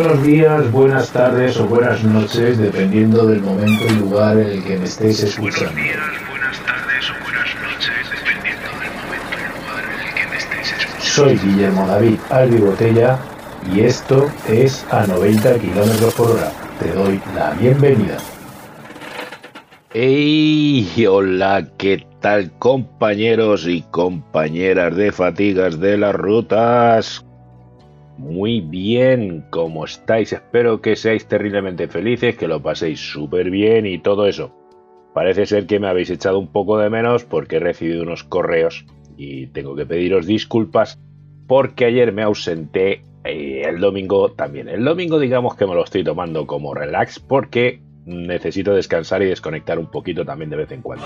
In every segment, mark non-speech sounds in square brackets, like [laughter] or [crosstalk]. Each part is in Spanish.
Buenos días, buenas tardes o buenas noches, dependiendo del momento y lugar en el que me estéis escuchando. Buenos días, buenas tardes o buenas noches, dependiendo del momento y lugar en el que me estéis escuchando. Soy Guillermo David Albi Botella y esto es a 90 km por hora. Te doy la bienvenida. ¡Ey! Hola, ¿qué tal compañeros y compañeras de fatigas de las rutas? Muy bien, ¿cómo estáis? Espero que seáis terriblemente felices, que lo paséis súper bien y todo eso. Parece ser que me habéis echado un poco de menos porque he recibido unos correos y tengo que pediros disculpas porque ayer me ausenté y el domingo también. El domingo digamos que me lo estoy tomando como relax porque necesito descansar y desconectar un poquito también de vez en cuando.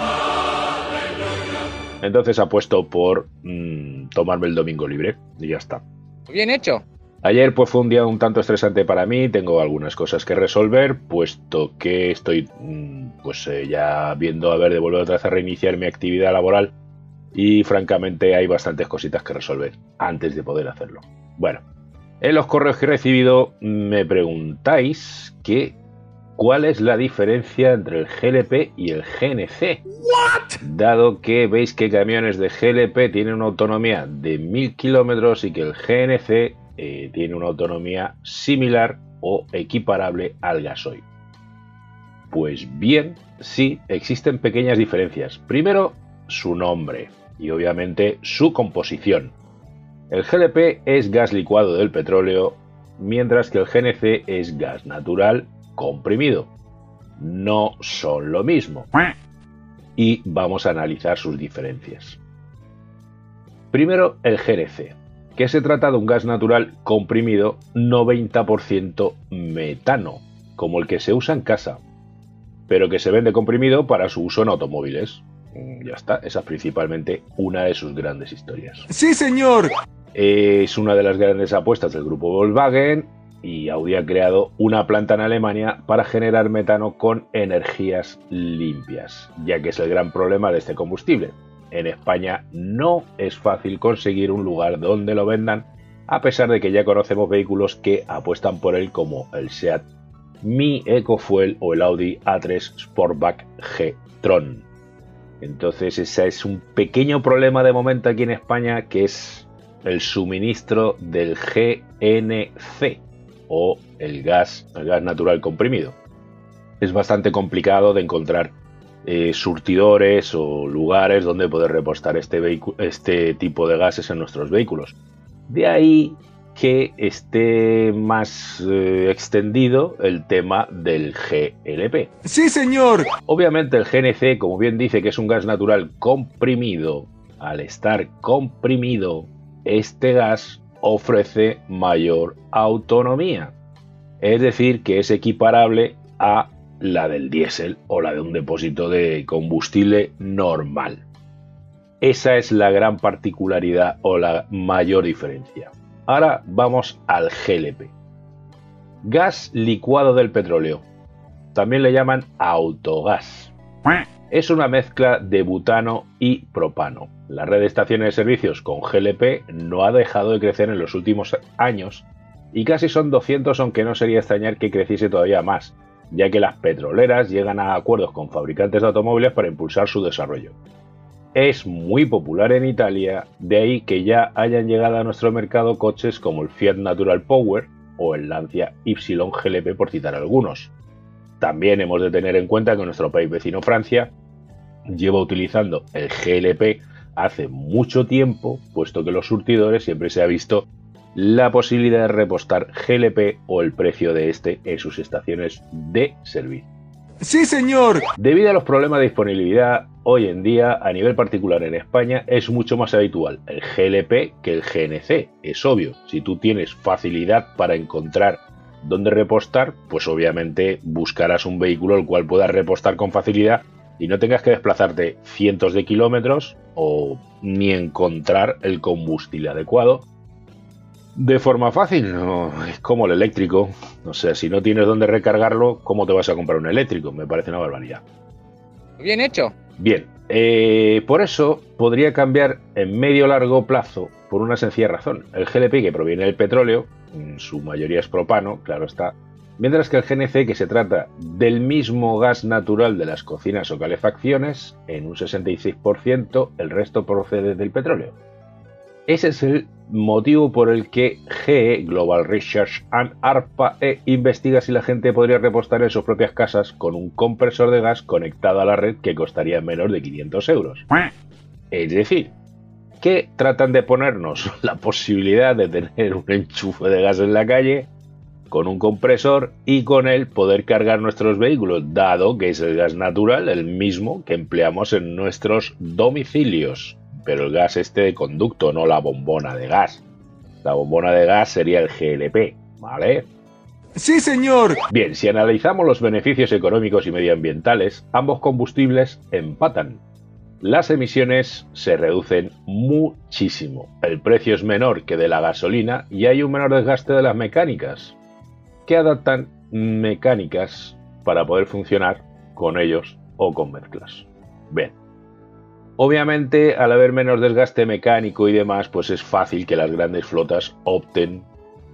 Entonces apuesto por mm, tomarme el domingo libre y ya está. Bien hecho. Ayer pues fue un día un tanto estresante para mí, tengo algunas cosas que resolver, puesto que estoy mm, pues eh, ya viendo a ver de volver otra vez a reiniciar mi actividad laboral y francamente hay bastantes cositas que resolver antes de poder hacerlo. Bueno, en los correos que he recibido me preguntáis que cuál es la diferencia entre el GLP y el GNC. Dado que veis que camiones de GLP tienen una autonomía de 1000 kilómetros y que el GNC eh, tiene una autonomía similar o equiparable al gasoil. Pues bien, sí, existen pequeñas diferencias. Primero, su nombre y obviamente su composición. El GLP es gas licuado del petróleo, mientras que el GNC es gas natural comprimido. No son lo mismo. Y vamos a analizar sus diferencias. Primero, el GNC, que se trata de un gas natural comprimido 90% metano, como el que se usa en casa, pero que se vende comprimido para su uso en automóviles. Mm, Ya está, esa es principalmente una de sus grandes historias. Sí, señor. Es una de las grandes apuestas del grupo Volkswagen y Audi ha creado una planta en Alemania para generar metano con energías limpias, ya que es el gran problema de este combustible. En España no es fácil conseguir un lugar donde lo vendan, a pesar de que ya conocemos vehículos que apuestan por él como el SEAT Mi EcoFuel o el Audi A3 Sportback G-Tron. Entonces ese es un pequeño problema de momento aquí en España que es el suministro del GNC o el gas, el gas natural comprimido. Es bastante complicado de encontrar eh, surtidores o lugares donde poder repostar este, este tipo de gases en nuestros vehículos. De ahí que esté más eh, extendido el tema del GLP. Sí, señor. Obviamente el GNC, como bien dice que es un gas natural comprimido, al estar comprimido, este gas ofrece mayor autonomía. Es decir, que es equiparable a la del diésel o la de un depósito de combustible normal. Esa es la gran particularidad o la mayor diferencia. Ahora vamos al GLP. Gas licuado del petróleo. También le llaman autogás. Es una mezcla de butano y propano. La red de estaciones de servicios con GLP no ha dejado de crecer en los últimos años y casi son 200 aunque no sería extrañar que creciese todavía más, ya que las petroleras llegan a acuerdos con fabricantes de automóviles para impulsar su desarrollo. Es muy popular en Italia, de ahí que ya hayan llegado a nuestro mercado coches como el Fiat Natural Power o el Lancia Y GLP por citar algunos. También hemos de tener en cuenta que nuestro país vecino Francia lleva utilizando el GLP hace mucho tiempo, puesto que los surtidores siempre se ha visto la posibilidad de repostar GLP o el precio de este en sus estaciones de servicio. Sí, señor. Debido a los problemas de disponibilidad, hoy en día, a nivel particular en España, es mucho más habitual el GLP que el GNC. Es obvio, si tú tienes facilidad para encontrar dónde repostar, pues obviamente buscarás un vehículo el cual puedas repostar con facilidad y no tengas que desplazarte cientos de kilómetros o ni encontrar el combustible adecuado de forma fácil. No, es como el eléctrico. O sea, si no tienes dónde recargarlo, ¿cómo te vas a comprar un eléctrico? Me parece una barbaridad. Bien hecho. Bien, eh, por eso podría cambiar en medio largo plazo por una sencilla razón. El GLP que proviene del petróleo, en su mayoría es propano, claro está, mientras que el GNC que se trata del mismo gas natural de las cocinas o calefacciones, en un 66%, el resto procede del petróleo. Ese es el motivo por el que GE, Global Research and ARPA, e investiga si la gente podría repostar en sus propias casas con un compresor de gas conectado a la red que costaría menos de 500 euros. Es decir, que tratan de ponernos [laughs] la posibilidad de tener un enchufe de gas en la calle con un compresor y con él poder cargar nuestros vehículos, dado que es el gas natural el mismo que empleamos en nuestros domicilios pero el gas este de conducto, no la bombona de gas. La bombona de gas sería el GLP, ¿vale? Sí, señor. Bien, si analizamos los beneficios económicos y medioambientales, ambos combustibles empatan. Las emisiones se reducen muchísimo. El precio es menor que de la gasolina y hay un menor desgaste de las mecánicas, que adaptan mecánicas para poder funcionar con ellos o con mezclas. Bien, Obviamente, al haber menos desgaste mecánico y demás, pues es fácil que las grandes flotas opten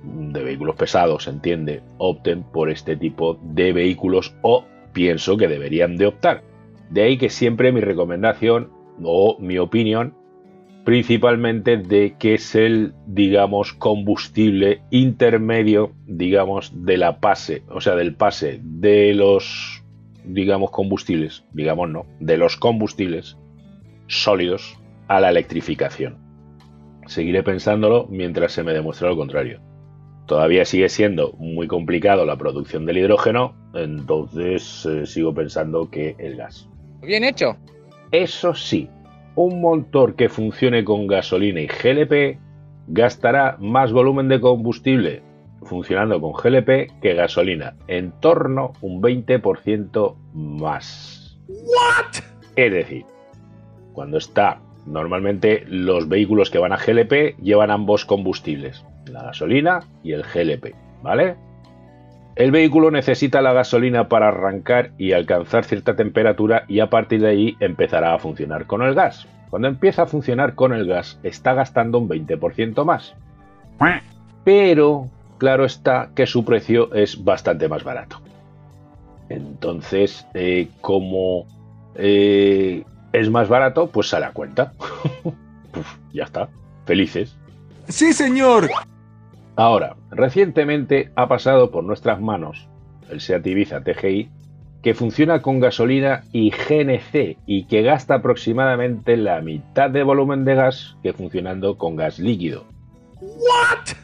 de vehículos pesados, se entiende, opten por este tipo de vehículos o pienso que deberían de optar. De ahí que siempre mi recomendación o mi opinión principalmente de que es el, digamos, combustible intermedio, digamos, de la pase, o sea, del pase de los, digamos, combustibles, digamos no, de los combustibles sólidos a la electrificación. Seguiré pensándolo mientras se me demuestre lo contrario. Todavía sigue siendo muy complicado la producción del hidrógeno, entonces eh, sigo pensando que el gas. Bien hecho. Eso sí, un motor que funcione con gasolina y GLP gastará más volumen de combustible funcionando con GLP que gasolina, en torno un 20% más. What? Es decir, cuando está normalmente los vehículos que van a GLP llevan ambos combustibles, la gasolina y el GLP, ¿vale? El vehículo necesita la gasolina para arrancar y alcanzar cierta temperatura y a partir de ahí empezará a funcionar con el gas. Cuando empieza a funcionar con el gas está gastando un 20% más. Pero claro está que su precio es bastante más barato. Entonces, eh, como eh, es más barato, pues sale a cuenta. [laughs] ya está. Felices. Sí, señor. Ahora, recientemente ha pasado por nuestras manos el Seat Ibiza TGI que funciona con gasolina y GNC y que gasta aproximadamente la mitad de volumen de gas que funcionando con gas líquido. What?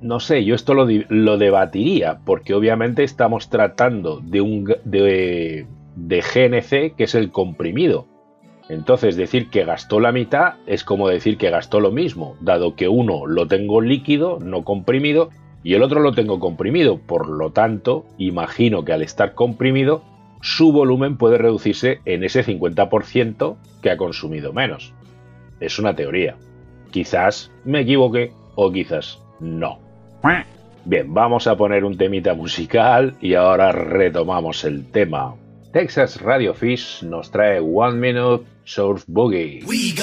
No sé, yo esto lo, lo debatiría porque obviamente estamos tratando de un de, de GNC, que es el comprimido. Entonces decir que gastó la mitad es como decir que gastó lo mismo, dado que uno lo tengo líquido, no comprimido, y el otro lo tengo comprimido. Por lo tanto, imagino que al estar comprimido, su volumen puede reducirse en ese 50% que ha consumido menos. Es una teoría. Quizás me equivoque o quizás no. Bien, vamos a poner un temita musical y ahora retomamos el tema. Texas Radio Fish nos trae One Minute Surf Boogie. Muy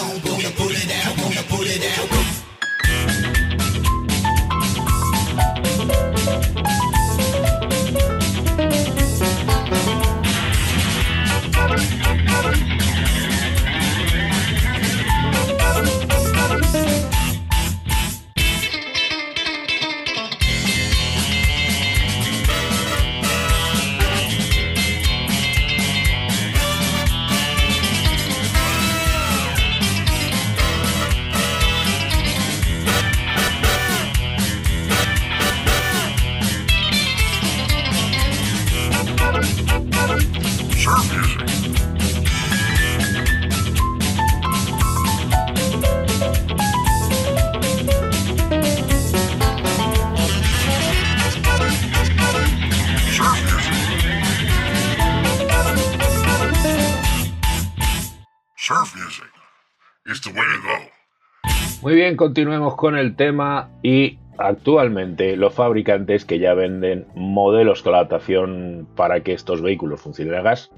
bien, continuemos con el tema y actualmente los fabricantes que ya venden modelos con adaptación para que estos vehículos funcionen a gas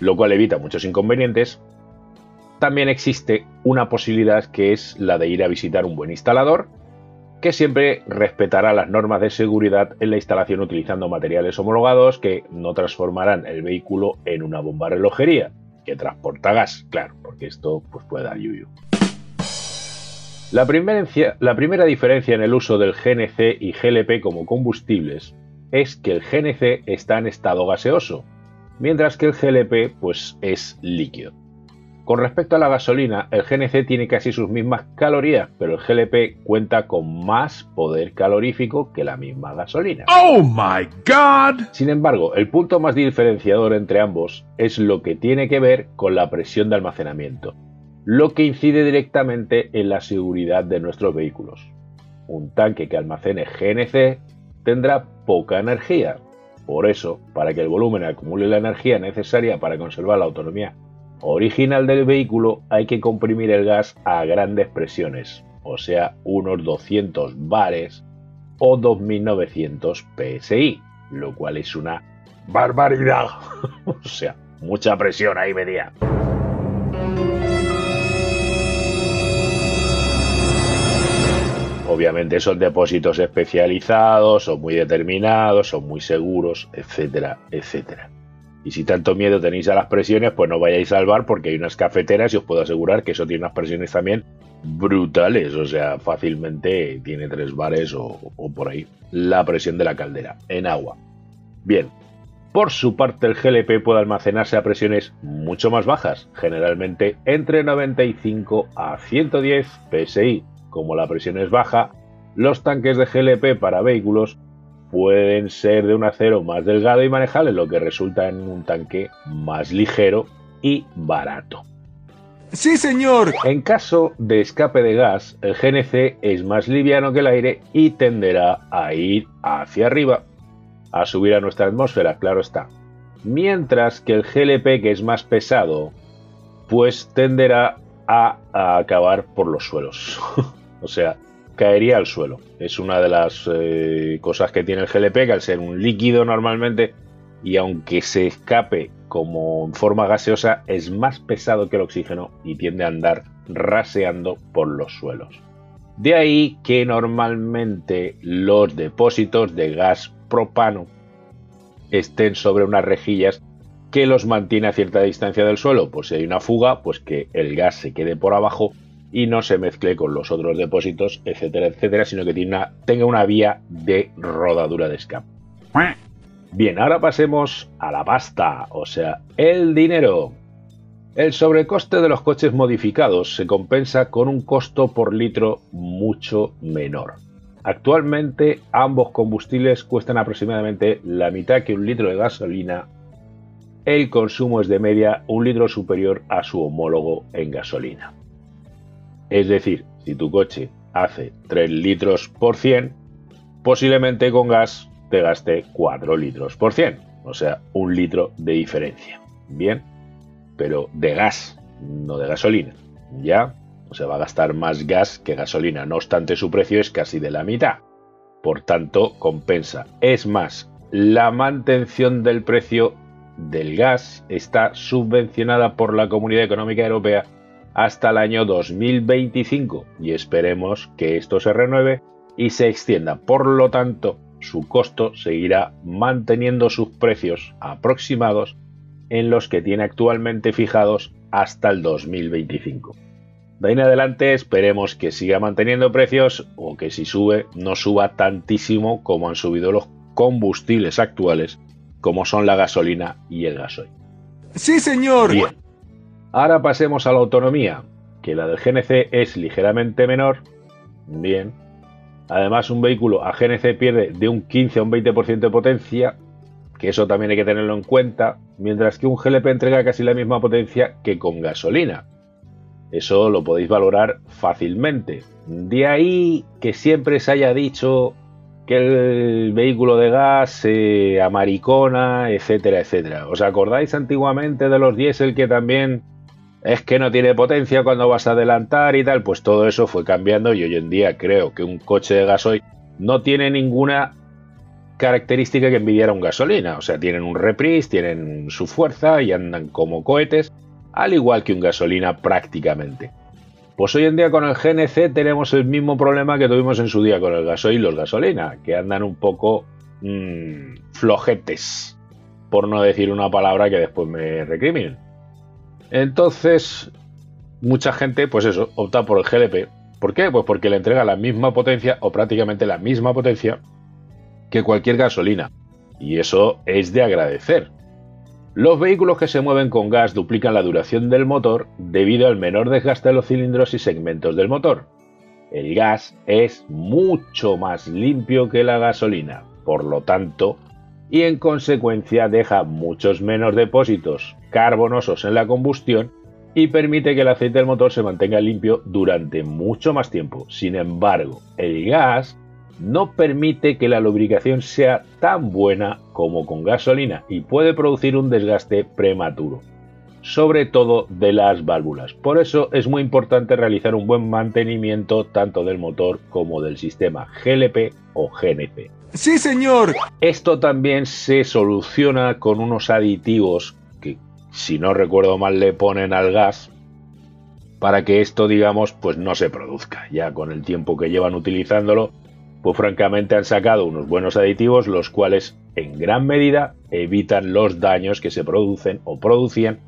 lo cual evita muchos inconvenientes. También existe una posibilidad que es la de ir a visitar un buen instalador que siempre respetará las normas de seguridad en la instalación utilizando materiales homologados que no transformarán el vehículo en una bomba relojería que transporta gas, claro, porque esto pues, puede dar yuyu. La primera, la primera diferencia en el uso del GNC y GLP como combustibles es que el GNC está en estado gaseoso, mientras que el GLP pues, es líquido. Con respecto a la gasolina, el GNC tiene casi sus mismas calorías, pero el GLP cuenta con más poder calorífico que la misma gasolina. Oh my god! Sin embargo, el punto más diferenciador entre ambos es lo que tiene que ver con la presión de almacenamiento, lo que incide directamente en la seguridad de nuestros vehículos. Un tanque que almacene GNC tendrá poca energía. Por eso, para que el volumen acumule la energía necesaria para conservar la autonomía original del vehículo hay que comprimir el gas a grandes presiones, o sea, unos 200 bares o 2900 psi, lo cual es una barbaridad. [laughs] o sea, mucha presión ahí media. Obviamente son depósitos especializados, son muy determinados, son muy seguros, etcétera, etcétera. Y si tanto miedo tenéis a las presiones, pues no vayáis al bar porque hay unas cafeteras y os puedo asegurar que eso tiene unas presiones también brutales. O sea, fácilmente tiene tres bares o, por ahí la presión de la caldera en agua. Bien, por su parte, el GLP puede almacenarse a presiones mucho más bajas, generalmente entre 95 a 110 psi. Como la presión es baja, los tanques de GLP para vehículos pueden ser de un acero más delgado y manejable, lo que resulta en un tanque más ligero y barato. Sí, señor. En caso de escape de gas, el GNC es más liviano que el aire y tenderá a ir hacia arriba, a subir a nuestra atmósfera, claro está. Mientras que el GLP, que es más pesado, pues tenderá a, a acabar por los suelos. [laughs] o sea, caería al suelo. Es una de las eh, cosas que tiene el GLP, que al ser un líquido normalmente, y aunque se escape como en forma gaseosa, es más pesado que el oxígeno y tiende a andar raseando por los suelos. De ahí que normalmente los depósitos de gas propano estén sobre unas rejillas que los mantiene a cierta distancia del suelo. Pues si hay una fuga, pues que el gas se quede por abajo y no se mezcle con los otros depósitos, etcétera, etcétera, sino que tenga una vía de rodadura de escape. Bien, ahora pasemos a la pasta, o sea, el dinero. El sobrecoste de los coches modificados se compensa con un costo por litro mucho menor. Actualmente ambos combustibles cuestan aproximadamente la mitad que un litro de gasolina. El consumo es de media un litro superior a su homólogo en gasolina. Es decir, si tu coche hace 3 litros por 100, posiblemente con gas te gaste 4 litros por 100, o sea, un litro de diferencia. Bien, pero de gas, no de gasolina. ¿Ya? O sea, va a gastar más gas que gasolina, no obstante su precio es casi de la mitad. Por tanto, compensa. Es más, la mantención del precio del gas está subvencionada por la Comunidad Económica Europea hasta el año 2025 y esperemos que esto se renueve y se extienda. Por lo tanto, su costo seguirá manteniendo sus precios aproximados en los que tiene actualmente fijados hasta el 2025. De ahí en adelante esperemos que siga manteniendo precios o que si sube no suba tantísimo como han subido los combustibles actuales como son la gasolina y el gasoil. Sí, señor. Bien, Ahora pasemos a la autonomía, que la del GNC es ligeramente menor. Bien. Además, un vehículo a GNC pierde de un 15 a un 20% de potencia, que eso también hay que tenerlo en cuenta, mientras que un GLP entrega casi la misma potencia que con gasolina. Eso lo podéis valorar fácilmente. De ahí que siempre se haya dicho que el vehículo de gas se amaricona, etcétera, etcétera. ¿Os acordáis antiguamente de los diésel que también es que no tiene potencia cuando vas a adelantar y tal, pues todo eso fue cambiando y hoy en día creo que un coche de gasoil no tiene ninguna característica que envidiara un gasolina. O sea, tienen un reprise, tienen su fuerza y andan como cohetes, al igual que un gasolina prácticamente. Pues hoy en día con el GNC tenemos el mismo problema que tuvimos en su día con el gasoil y los gasolina, que andan un poco mmm, flojetes, por no decir una palabra que después me recriminen. Entonces, mucha gente, pues eso, opta por el GLP. ¿Por qué? Pues porque le entrega la misma potencia o prácticamente la misma potencia que cualquier gasolina. Y eso es de agradecer. Los vehículos que se mueven con gas duplican la duración del motor debido al menor desgaste de los cilindros y segmentos del motor. El gas es mucho más limpio que la gasolina, por lo tanto, y en consecuencia deja muchos menos depósitos carbonosos en la combustión y permite que el aceite del motor se mantenga limpio durante mucho más tiempo. Sin embargo, el gas no permite que la lubricación sea tan buena como con gasolina y puede producir un desgaste prematuro, sobre todo de las válvulas. Por eso es muy importante realizar un buen mantenimiento tanto del motor como del sistema GLP o GNP. Sí, señor. Esto también se soluciona con unos aditivos si no recuerdo mal, le ponen al gas para que esto, digamos, pues no se produzca. Ya con el tiempo que llevan utilizándolo, pues francamente han sacado unos buenos aditivos los cuales en gran medida evitan los daños que se producen o producían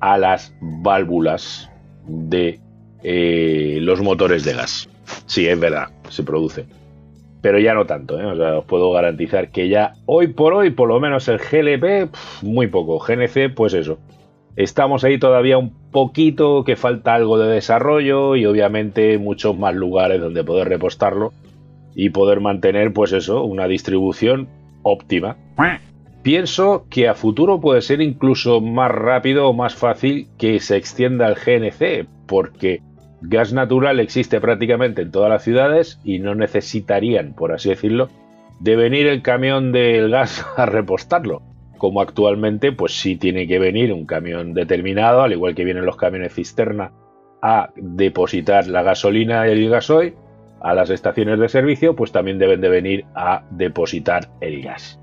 a las válvulas de eh, los motores de gas. Sí, es verdad, se produce. Pero ya no tanto, ¿eh? os puedo garantizar que ya hoy por hoy, por lo menos el GLP, muy poco. GNC, pues eso. Estamos ahí todavía un poquito que falta algo de desarrollo y obviamente muchos más lugares donde poder repostarlo y poder mantener, pues eso, una distribución óptima. Pienso que a futuro puede ser incluso más rápido o más fácil que se extienda el GNC, porque gas natural existe prácticamente en todas las ciudades y no necesitarían, por así decirlo, de venir el camión del gas [laughs] a repostarlo. Como actualmente, pues sí tiene que venir un camión determinado, al igual que vienen los camiones cisterna, a depositar la gasolina y el gasoil a las estaciones de servicio, pues también deben de venir a depositar el gas.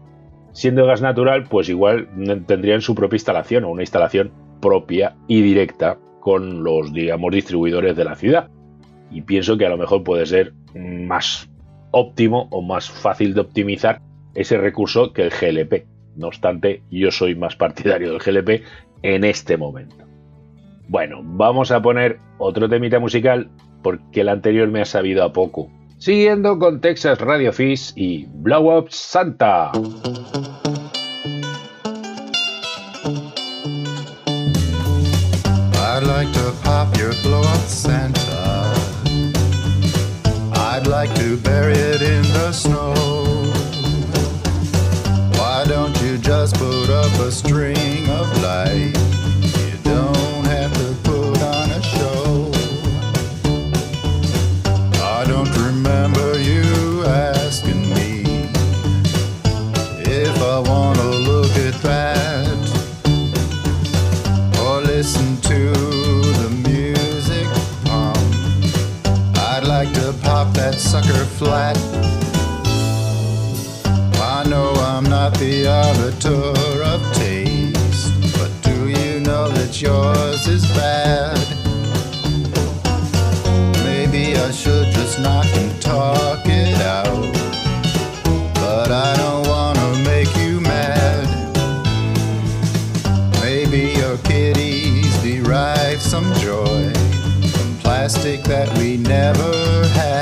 Siendo gas natural, pues igual tendrían su propia instalación o una instalación propia y directa con los, digamos, distribuidores de la ciudad. Y pienso que a lo mejor puede ser más óptimo o más fácil de optimizar ese recurso que el GLP. No obstante, yo soy más partidario del GLP en este momento. Bueno, vamos a poner otro temita musical porque el anterior me ha sabido a poco. Siguiendo con Texas Radio Fish y Blow Up Santa. I'd like to pop your blow up Santa. I'd like to bury it in the snow. Why don't you just put up a string of lights? Flat. I know I'm not the arbiter of taste, but do you know that yours is bad? Maybe I should just knock and talk it out, but I don't wanna make you mad. Maybe your kitties derive some joy from plastic that we never had.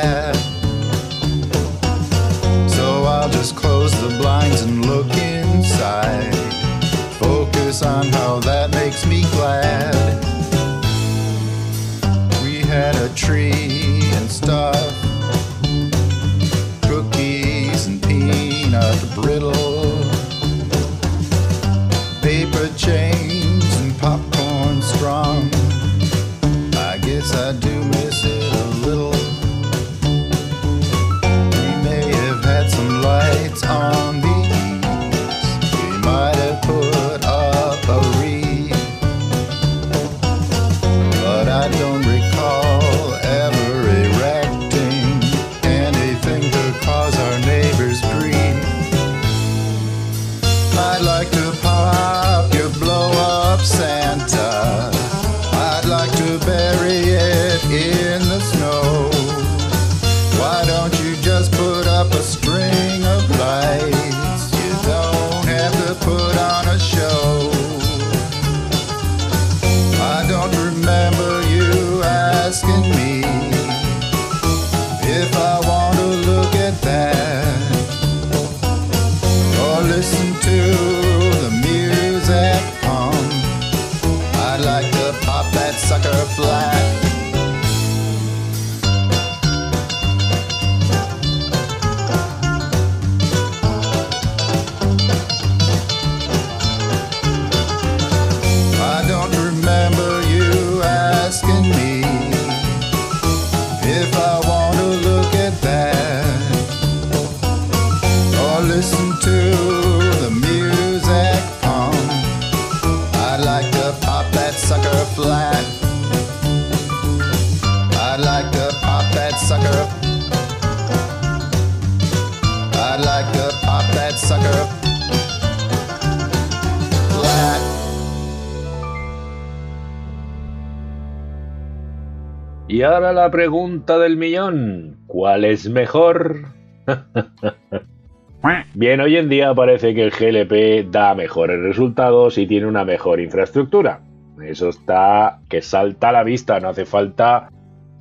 Y ahora la pregunta del millón. ¿Cuál es mejor? [laughs] Bien, hoy en día parece que el GLP da mejores resultados y tiene una mejor infraestructura. Eso está que salta a la vista, no hace falta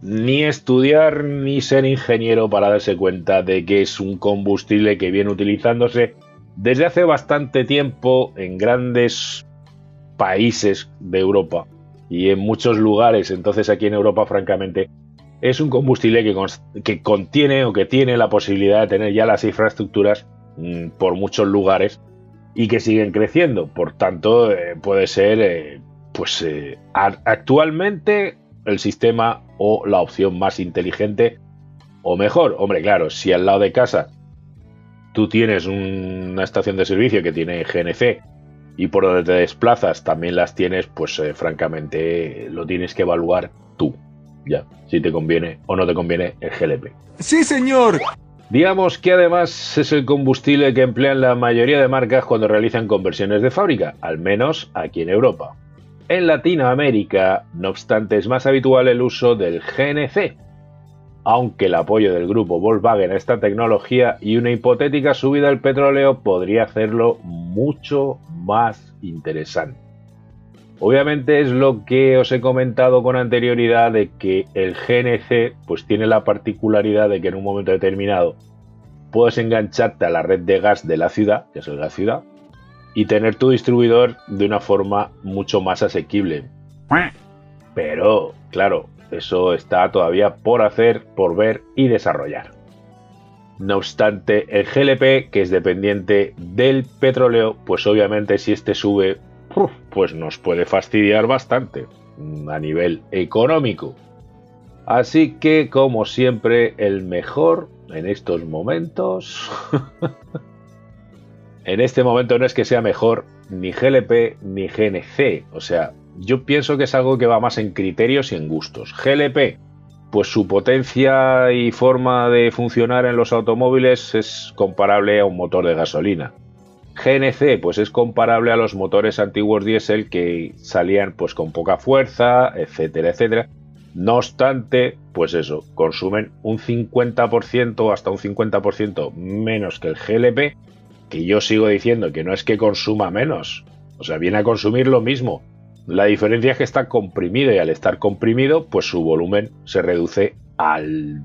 ni estudiar ni ser ingeniero para darse cuenta de que es un combustible que viene utilizándose desde hace bastante tiempo en grandes países de Europa y en muchos lugares. Entonces aquí en Europa, francamente, es un combustible que, que contiene o que tiene la posibilidad de tener ya las infraestructuras mm, por muchos lugares y que siguen creciendo. Por tanto, eh, puede ser, eh, pues eh, actualmente el sistema o la opción más inteligente o mejor. Hombre, claro, si al lado de casa tú tienes un- una estación de servicio que tiene GNC y por donde te desplazas también las tienes, pues eh, francamente lo tienes que evaluar tú. Ya, si te conviene o no te conviene el GLP. Sí, señor. Digamos que además es el combustible que emplean la mayoría de marcas cuando realizan conversiones de fábrica, al menos aquí en Europa. En Latinoamérica, no obstante, es más habitual el uso del GNC, aunque el apoyo del grupo Volkswagen a esta tecnología y una hipotética subida del petróleo podría hacerlo mucho más interesante. Obviamente es lo que os he comentado con anterioridad de que el GNC pues tiene la particularidad de que en un momento determinado puedes engancharte a la red de gas de la ciudad, que es la ciudad, y tener tu distribuidor de una forma mucho más asequible. Pero, claro, eso está todavía por hacer, por ver y desarrollar. No obstante, el GLP, que es dependiente del petróleo, pues obviamente si este sube, pues nos puede fastidiar bastante mm, a nivel económico. Así que, como siempre, el mejor en estos momentos... [laughs] en este momento no es que sea mejor ni GLP ni GNC. O sea, yo pienso que es algo que va más en criterios y en gustos. GLP, pues su potencia y forma de funcionar en los automóviles es comparable a un motor de gasolina. GNC, pues es comparable a los motores antiguos diésel que salían pues con poca fuerza, etcétera, etcétera. No obstante, pues eso, consumen un 50% hasta un 50% menos que el GLP, que yo sigo diciendo que no es que consuma menos, o sea, viene a consumir lo mismo. La diferencia es que está comprimido y al estar comprimido, pues su volumen se reduce al,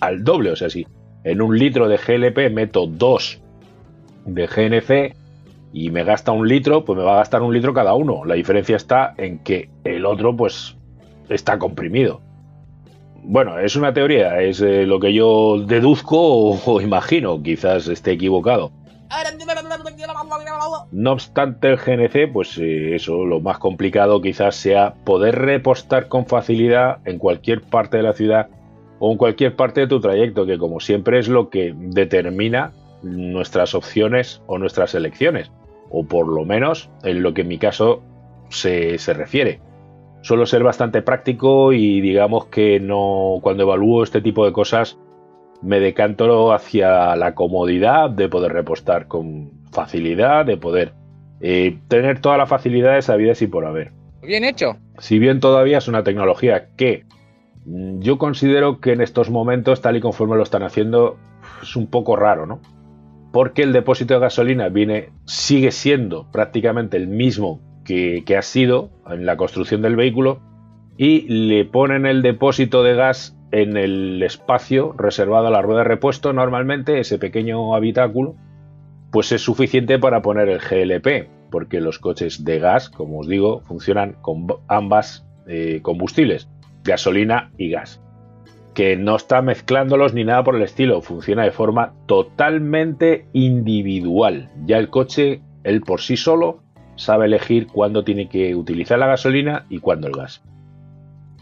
al doble. O sea, si en un litro de GLP meto dos de GNC y me gasta un litro, pues me va a gastar un litro cada uno. La diferencia está en que el otro, pues, está comprimido. Bueno, es una teoría, es eh, lo que yo deduzco o, o imagino, quizás esté equivocado. No obstante, el GNC, pues eh, eso, lo más complicado quizás sea poder repostar con facilidad en cualquier parte de la ciudad o en cualquier parte de tu trayecto, que como siempre es lo que determina nuestras opciones o nuestras elecciones, o por lo menos en lo que en mi caso se, se refiere. Suelo ser bastante práctico y digamos que no cuando evalúo este tipo de cosas me decanto hacia la comodidad de poder repostar con facilidad, de poder eh, tener todas las facilidades habidas y por haber. Bien hecho. Si bien todavía es una tecnología que mm, yo considero que en estos momentos, tal y conforme lo están haciendo, es un poco raro, ¿no? Porque el depósito de gasolina viene, sigue siendo prácticamente el mismo que, que ha sido en la construcción del vehículo y le ponen el depósito de gas en el espacio reservado a la rueda de repuesto, normalmente ese pequeño habitáculo, pues es suficiente para poner el GLP, porque los coches de gas, como os digo, funcionan con ambas eh, combustibles, gasolina y gas. Que no está mezclándolos ni nada por el estilo, funciona de forma totalmente individual. Ya el coche, él por sí solo, sabe elegir cuándo tiene que utilizar la gasolina y cuándo el gas.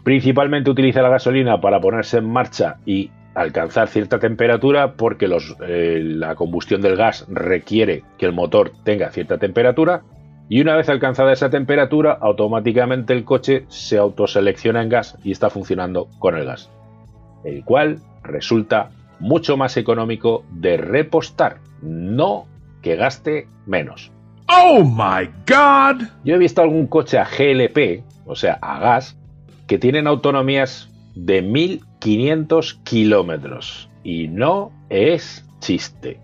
Principalmente utiliza la gasolina para ponerse en marcha y alcanzar cierta temperatura porque eh, la combustión del gas requiere que el motor tenga cierta temperatura y una vez alcanzada esa temperatura automáticamente el coche se autoselecciona en gas y está funcionando con el gas, el cual resulta mucho más económico de repostar, no que gaste menos. Oh my god! Yo he visto algún coche a GLP, o sea, a gas, que tienen autonomías de 1500 kilómetros. Y no es chiste.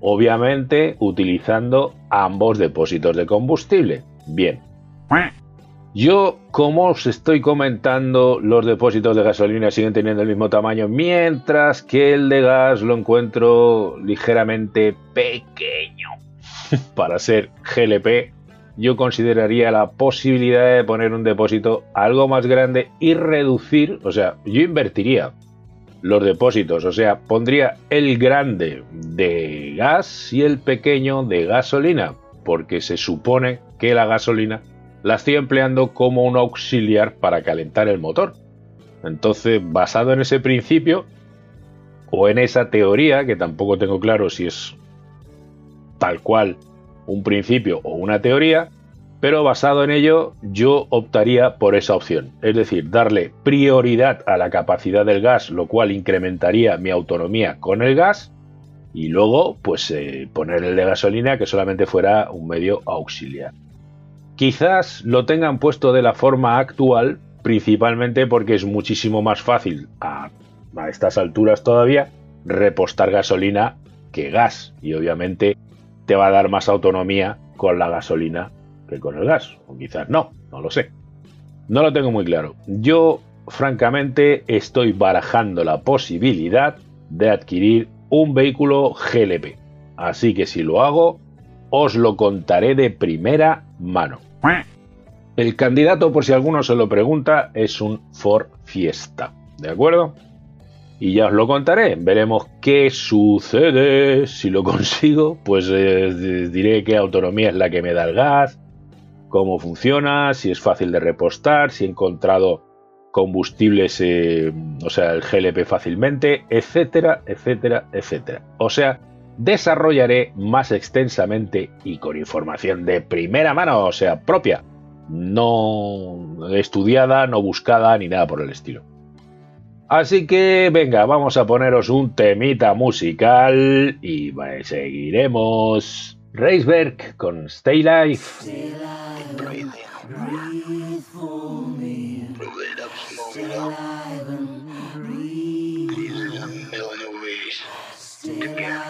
Obviamente utilizando ambos depósitos de combustible. Bien. Yo, como os estoy comentando, los depósitos de gasolina siguen teniendo el mismo tamaño, mientras que el de gas lo encuentro ligeramente pequeño. [laughs] Para ser GLP yo consideraría la posibilidad de poner un depósito algo más grande y reducir, o sea, yo invertiría los depósitos, o sea, pondría el grande de gas y el pequeño de gasolina, porque se supone que la gasolina la estoy empleando como un auxiliar para calentar el motor. Entonces, basado en ese principio, o en esa teoría, que tampoco tengo claro si es tal cual un principio o una teoría, pero basado en ello yo optaría por esa opción, es decir, darle prioridad a la capacidad del gas, lo cual incrementaría mi autonomía con el gas, y luego pues eh, poner el de gasolina que solamente fuera un medio auxiliar. Quizás lo tengan puesto de la forma actual, principalmente porque es muchísimo más fácil a estas alturas todavía repostar gasolina que gas, y obviamente te va a dar más autonomía con la gasolina que con el gas. O quizás no, no lo sé. No lo tengo muy claro. Yo, francamente, estoy barajando la posibilidad de adquirir un vehículo GLP. Así que si lo hago, os lo contaré de primera mano. El candidato, por si alguno se lo pregunta, es un Ford Fiesta. ¿De acuerdo? Y ya os lo contaré. Veremos qué sucede. Si lo [laughs] consigo, pues eh, diré qué autonomía es la que me da el gas, cómo funciona, si es fácil de repostar, si he encontrado combustibles, eh, o sea, el GLP fácilmente, etcétera, etcétera, etcétera. O sea, desarrollaré más extensamente y con información de primera mano, o sea, propia, no estudiada, no buscada ni nada por el estilo. Así que venga, vamos a poneros un temita musical y seguiremos. Reisberg con Stay Life. Stay get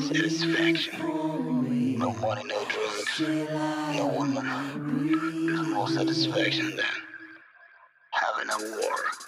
satisfaction. No money, no drugs, no woman. There's more satisfaction than having a war.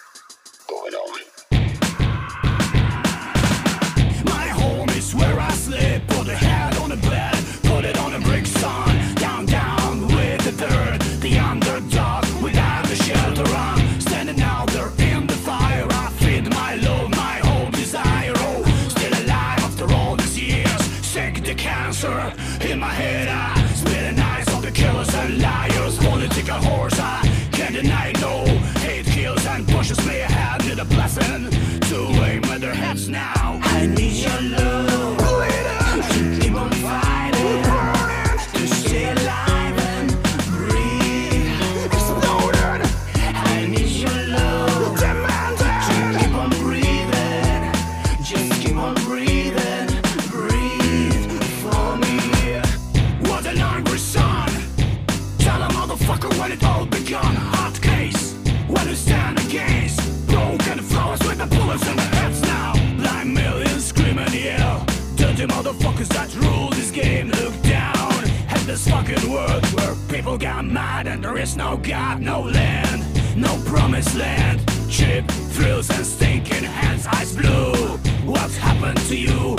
Motherfuckers that rule this game Look down. At this fucking world Where people got mad and there is no God, no land No promised land. Cheap thrills and stinking hands, eyes blue. What's happened to you?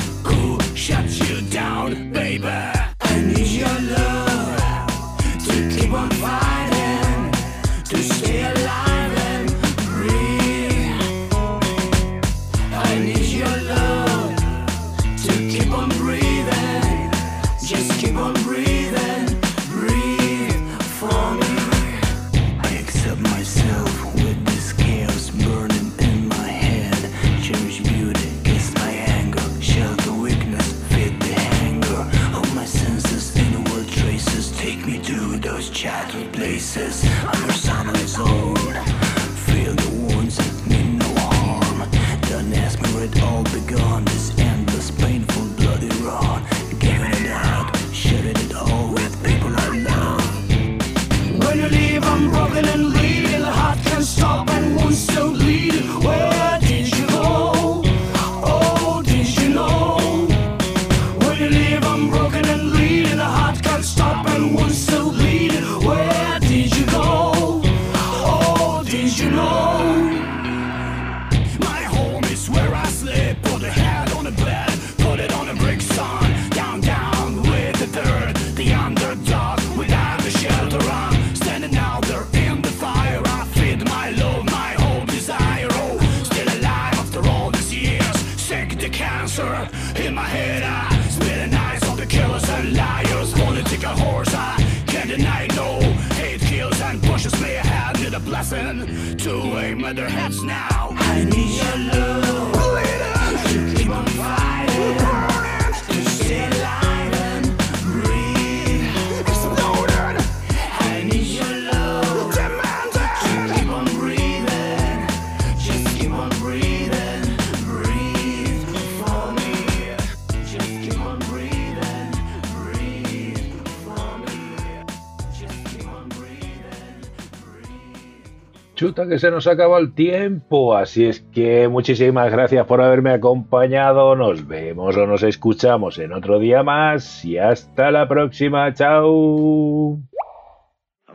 Que se nos acaba el tiempo, así es que muchísimas gracias por haberme acompañado, nos vemos o nos escuchamos en otro día más y hasta la próxima, chao.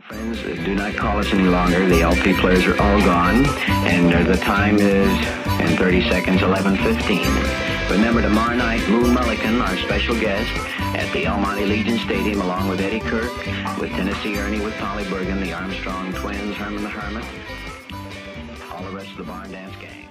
Friends, do not call us any longer. The LP players are all gone, and uh, the time is in 30 seconds, 11:15. Remember tomorrow night, Moon Mullican, our special guest, at the Legion Stadium, along with Eddie Kirk, with Tennessee Ernie, with Polly Bergen, the Armstrong Twins, Herman the Hermit, all the rest of the Barn Dance Gang.